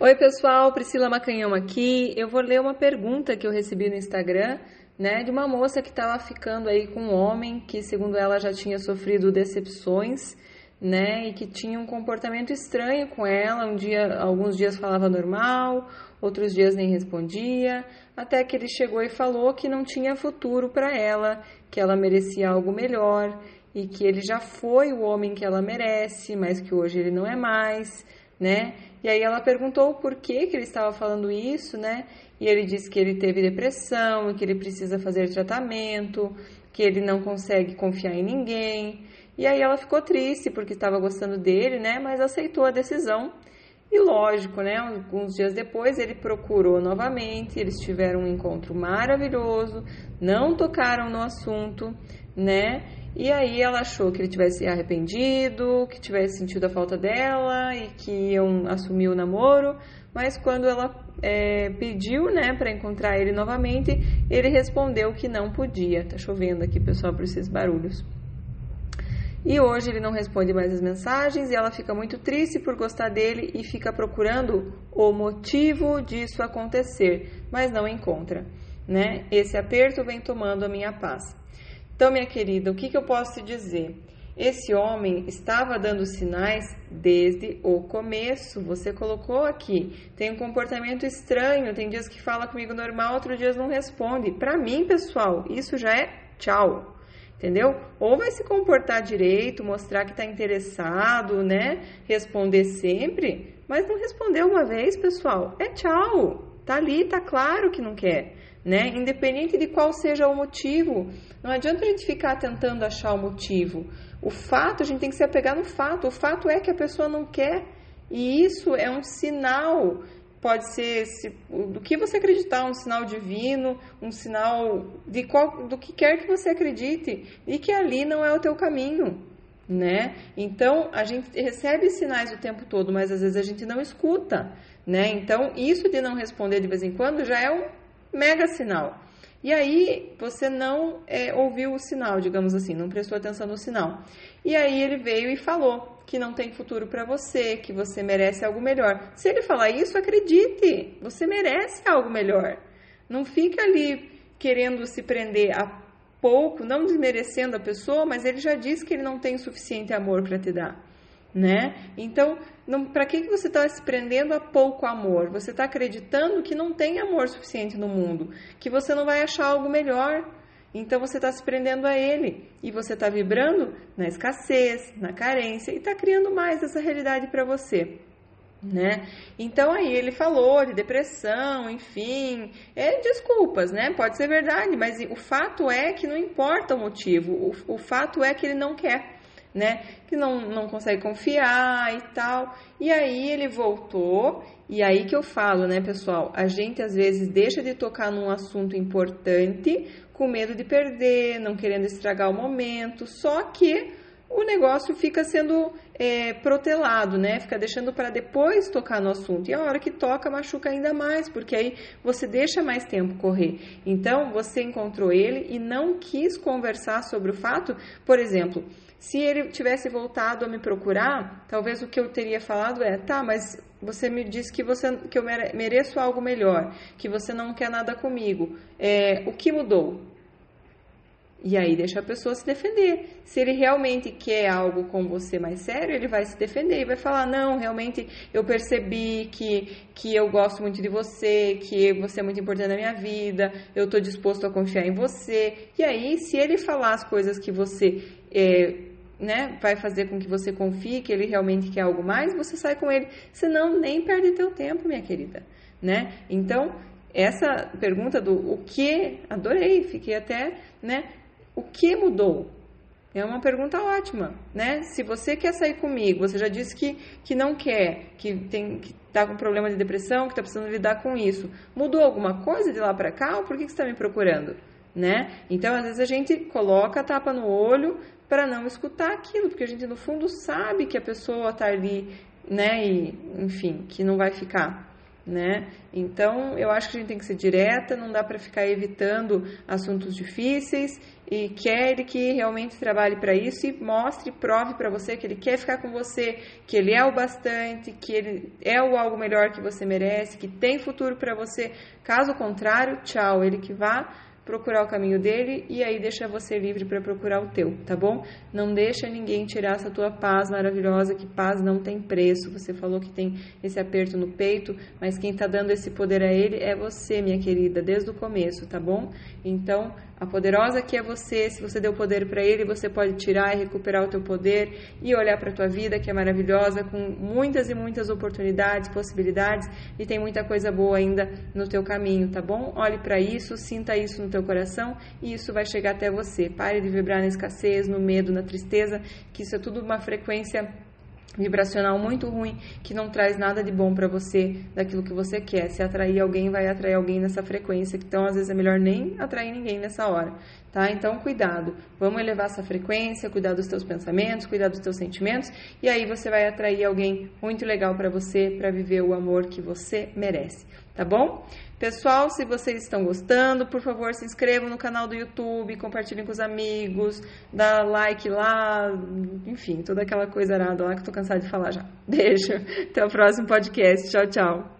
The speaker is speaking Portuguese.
Oi, pessoal, Priscila Macanhão aqui. Eu vou ler uma pergunta que eu recebi no Instagram, né, de uma moça que estava ficando aí com um homem que, segundo ela, já tinha sofrido decepções, né, e que tinha um comportamento estranho com ela. Um dia, alguns dias falava normal, outros dias nem respondia, até que ele chegou e falou que não tinha futuro para ela, que ela merecia algo melhor e que ele já foi o homem que ela merece, mas que hoje ele não é mais, né? E aí ela perguntou por que, que ele estava falando isso, né? E ele disse que ele teve depressão e que ele precisa fazer tratamento, que ele não consegue confiar em ninguém. E aí ela ficou triste porque estava gostando dele, né? Mas aceitou a decisão. E lógico, né? Alguns dias depois ele procurou novamente, eles tiveram um encontro maravilhoso, não tocaram no assunto, né? E aí ela achou que ele tivesse arrependido, que tivesse sentido a falta dela e que iam assumir o namoro, mas quando ela é, pediu, né, para encontrar ele novamente, ele respondeu que não podia. Tá chovendo aqui, pessoal, por esses barulhos. E hoje ele não responde mais as mensagens e ela fica muito triste por gostar dele e fica procurando o motivo disso acontecer, mas não encontra, né? Esse aperto vem tomando a minha paz. Então, minha querida, o que, que eu posso te dizer? Esse homem estava dando sinais desde o começo. Você colocou aqui. Tem um comportamento estranho. Tem dias que fala comigo normal, outros dias não responde. Para mim, pessoal, isso já é tchau. Entendeu? Ou vai se comportar direito, mostrar que está interessado, né? Responder sempre. Mas não respondeu uma vez, pessoal. É tchau. Tá ali, tá claro que não quer né? Independente de qual seja o motivo. Não adianta a gente ficar tentando achar o motivo. O fato, a gente tem que se apegar no fato. O fato é que a pessoa não quer. E isso é um sinal, pode ser do que você acreditar, um sinal divino, um sinal de qual, do que quer que você acredite, e que ali não é o teu caminho, né? Então, a gente recebe sinais o tempo todo, mas às vezes a gente não escuta, né? Então, isso de não responder de vez em quando já é um mega sinal. E aí você não é, ouviu o sinal, digamos assim, não prestou atenção no sinal. E aí ele veio e falou que não tem futuro para você, que você merece algo melhor. Se ele falar isso, acredite, você merece algo melhor. Não fica ali querendo se prender a pouco, não desmerecendo a pessoa, mas ele já disse que ele não tem suficiente amor para te dar né? Então, para que, que você está se prendendo a pouco amor? Você está acreditando que não tem amor suficiente no mundo, que você não vai achar algo melhor. Então você está se prendendo a ele e você está vibrando na escassez, na carência e está criando mais essa realidade para você. Né? Então aí ele falou de depressão, enfim, é desculpas, né? Pode ser verdade, mas o fato é que não importa o motivo, o, o fato é que ele não quer né? Que não, não consegue confiar e tal. E aí ele voltou, e aí que eu falo, né, pessoal? A gente às vezes deixa de tocar num assunto importante com medo de perder, não querendo estragar o momento, só que o negócio fica sendo é, protelado, né? Fica deixando para depois tocar no assunto. E a hora que toca, machuca ainda mais, porque aí você deixa mais tempo correr. Então, você encontrou ele e não quis conversar sobre o fato, por exemplo, se ele tivesse voltado a me procurar, talvez o que eu teria falado é: tá, mas você me disse que, você, que eu mereço algo melhor, que você não quer nada comigo. É, o que mudou? E aí deixa a pessoa se defender. Se ele realmente quer algo com você mais sério, ele vai se defender e vai falar: não, realmente eu percebi que, que eu gosto muito de você, que você é muito importante na minha vida, eu estou disposto a confiar em você. E aí, se ele falar as coisas que você é, né, vai fazer com que você confie que ele realmente quer algo mais, você sai com ele. Senão, nem perde teu tempo, minha querida, né? Então, essa pergunta do o que, adorei, fiquei até, né? O que mudou? É uma pergunta ótima, né? Se você quer sair comigo, você já disse que, que não quer, que tem que tá com problema de depressão, que está precisando lidar com isso. Mudou alguma coisa de lá para cá ou por que, que você está me procurando? Né? Então, às vezes a gente coloca a tapa no olho para não escutar aquilo, porque a gente no fundo sabe que a pessoa está ali, né, e enfim, que não vai ficar, né? Então, eu acho que a gente tem que ser direta, não dá para ficar evitando assuntos difíceis e quer que realmente trabalhe para isso e mostre, prove para você que ele quer ficar com você, que ele é o bastante, que ele é o algo melhor que você merece, que tem futuro para você. Caso contrário, tchau, ele que vá procurar o caminho dele e aí deixa você livre para procurar o teu, tá bom? Não deixa ninguém tirar essa tua paz maravilhosa, que paz não tem preço. Você falou que tem esse aperto no peito, mas quem tá dando esse poder a ele é você, minha querida, desde o começo, tá bom? Então, a poderosa que é você, se você deu poder para ele, você pode tirar e recuperar o teu poder e olhar para tua vida que é maravilhosa, com muitas e muitas oportunidades, possibilidades e tem muita coisa boa ainda no teu caminho, tá bom? Olhe para isso, sinta isso no teu coração e isso vai chegar até você. Pare de vibrar na escassez, no medo, na tristeza, que isso é tudo uma frequência vibracional muito ruim que não traz nada de bom para você daquilo que você quer. Se atrair alguém, vai atrair alguém nessa frequência, então às vezes é melhor nem atrair ninguém nessa hora, tá? Então cuidado. Vamos elevar essa frequência, cuidar dos teus pensamentos, cuidar dos teus sentimentos e aí você vai atrair alguém muito legal para você para viver o amor que você merece, tá bom? Pessoal, se vocês estão gostando, por favor, se inscrevam no canal do YouTube, compartilhem com os amigos, dá like lá, enfim, toda aquela coisa arada lá que eu tô cansada de falar já. Beijo, até o próximo podcast. Tchau, tchau.